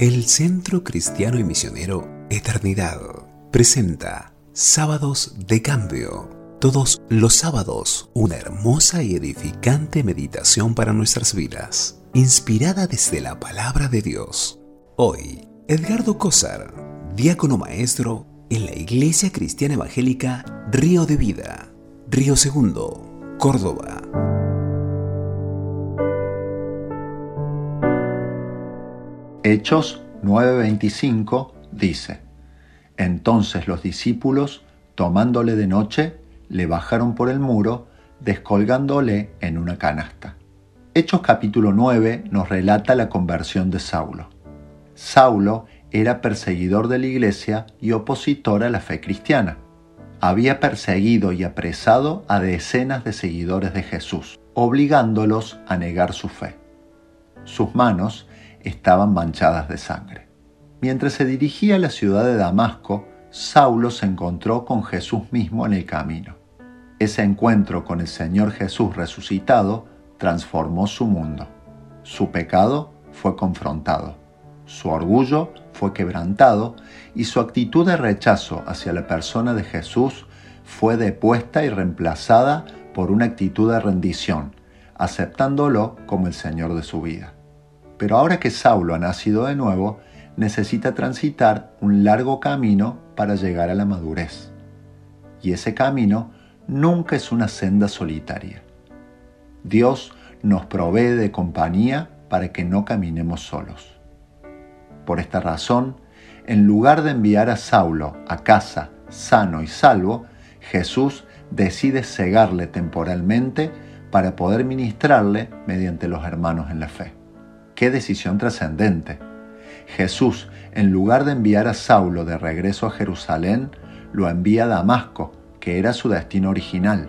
El Centro Cristiano y Misionero Eternidad presenta Sábados de Cambio. Todos los sábados, una hermosa y edificante meditación para nuestras vidas, inspirada desde la palabra de Dios. Hoy, Edgardo Cosar, diácono maestro en la Iglesia Cristiana Evangélica Río de Vida, Río Segundo, Córdoba. Hechos 9:25 dice, Entonces los discípulos, tomándole de noche, le bajaron por el muro, descolgándole en una canasta. Hechos capítulo 9 nos relata la conversión de Saulo. Saulo era perseguidor de la iglesia y opositor a la fe cristiana. Había perseguido y apresado a decenas de seguidores de Jesús, obligándolos a negar su fe. Sus manos estaban manchadas de sangre. Mientras se dirigía a la ciudad de Damasco, Saulo se encontró con Jesús mismo en el camino. Ese encuentro con el Señor Jesús resucitado transformó su mundo. Su pecado fue confrontado, su orgullo fue quebrantado y su actitud de rechazo hacia la persona de Jesús fue depuesta y reemplazada por una actitud de rendición, aceptándolo como el Señor de su vida. Pero ahora que Saulo ha nacido de nuevo, necesita transitar un largo camino para llegar a la madurez. Y ese camino nunca es una senda solitaria. Dios nos provee de compañía para que no caminemos solos. Por esta razón, en lugar de enviar a Saulo a casa sano y salvo, Jesús decide cegarle temporalmente para poder ministrarle mediante los hermanos en la fe. Qué decisión trascendente. Jesús, en lugar de enviar a Saulo de regreso a Jerusalén, lo envía a Damasco, que era su destino original,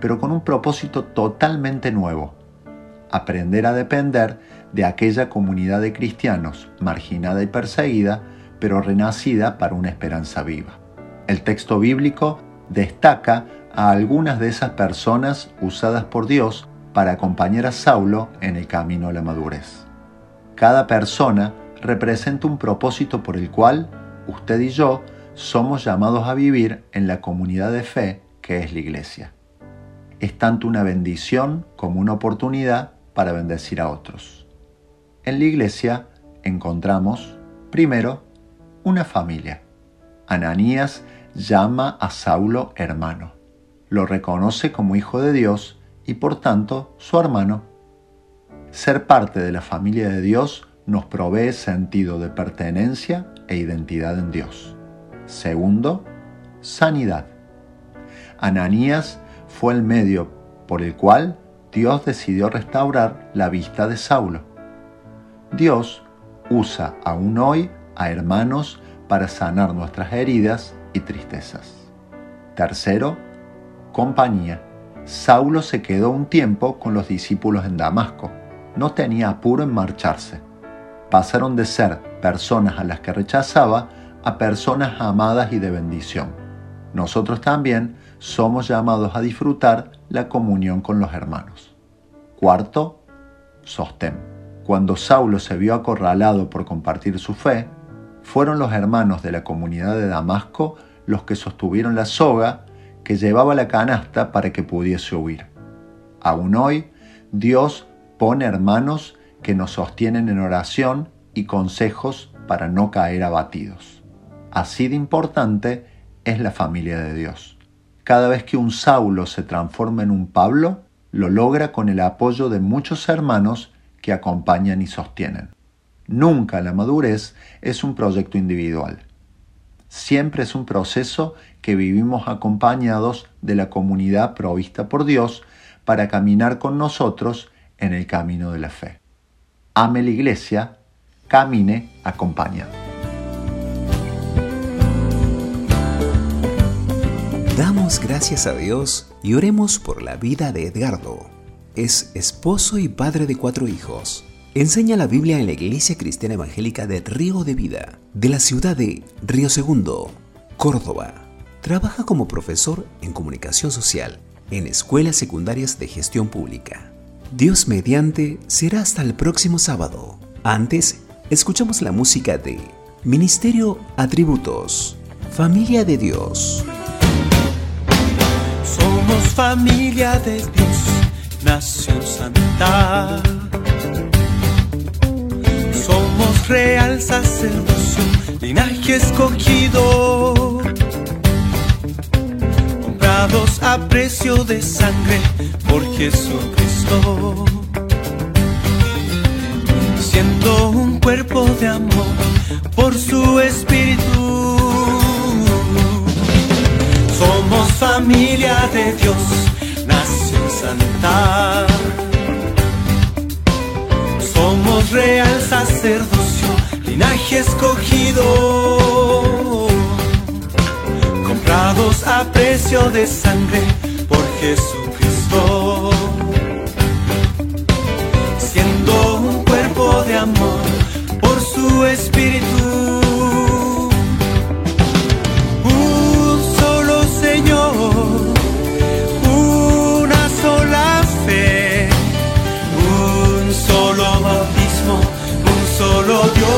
pero con un propósito totalmente nuevo, aprender a depender de aquella comunidad de cristianos marginada y perseguida, pero renacida para una esperanza viva. El texto bíblico destaca a algunas de esas personas usadas por Dios para acompañar a Saulo en el camino a la madurez. Cada persona representa un propósito por el cual usted y yo somos llamados a vivir en la comunidad de fe que es la iglesia. Es tanto una bendición como una oportunidad para bendecir a otros. En la iglesia encontramos, primero, una familia. Ananías llama a Saulo hermano. Lo reconoce como hijo de Dios y por tanto su hermano. Ser parte de la familia de Dios nos provee sentido de pertenencia e identidad en Dios. Segundo, sanidad. Ananías fue el medio por el cual Dios decidió restaurar la vista de Saulo. Dios usa aún hoy a hermanos para sanar nuestras heridas y tristezas. Tercero, compañía. Saulo se quedó un tiempo con los discípulos en Damasco no tenía apuro en marcharse. Pasaron de ser personas a las que rechazaba a personas amadas y de bendición. Nosotros también somos llamados a disfrutar la comunión con los hermanos. Cuarto, sostén. Cuando Saulo se vio acorralado por compartir su fe, fueron los hermanos de la comunidad de Damasco los que sostuvieron la soga que llevaba la canasta para que pudiese huir. Aún hoy, Dios pone hermanos que nos sostienen en oración y consejos para no caer abatidos. Así de importante es la familia de Dios. Cada vez que un Saulo se transforma en un Pablo, lo logra con el apoyo de muchos hermanos que acompañan y sostienen. Nunca la madurez es un proyecto individual. Siempre es un proceso que vivimos acompañados de la comunidad provista por Dios para caminar con nosotros en el camino de la fe. Ame la iglesia, camine acompañado. Damos gracias a Dios y oremos por la vida de Edgardo. Es esposo y padre de cuatro hijos. Enseña la Biblia en la Iglesia Cristiana Evangélica de Río de Vida, de la ciudad de Río Segundo, Córdoba. Trabaja como profesor en comunicación social en escuelas secundarias de gestión pública. Dios mediante será hasta el próximo sábado. Antes, escuchamos la música de Ministerio Atributos, Familia de Dios. Somos familia de Dios, nación santa. Somos real sacerdocio, linaje escogido. A precio de sangre por Jesucristo siendo un cuerpo de amor por su espíritu. Somos familia de Dios, nación santa. Somos real sacerdocio, linaje escogido. A precio de sangre por Jesucristo. de amor por su espíritu. Un solo Señor, una sola fe, un solo bautismo, un solo Dios.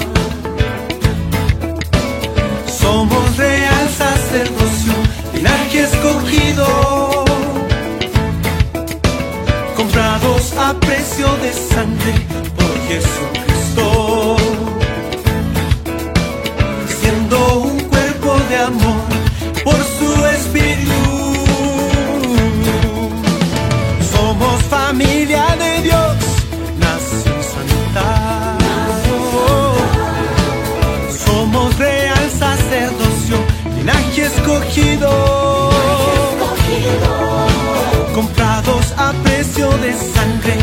de sangre.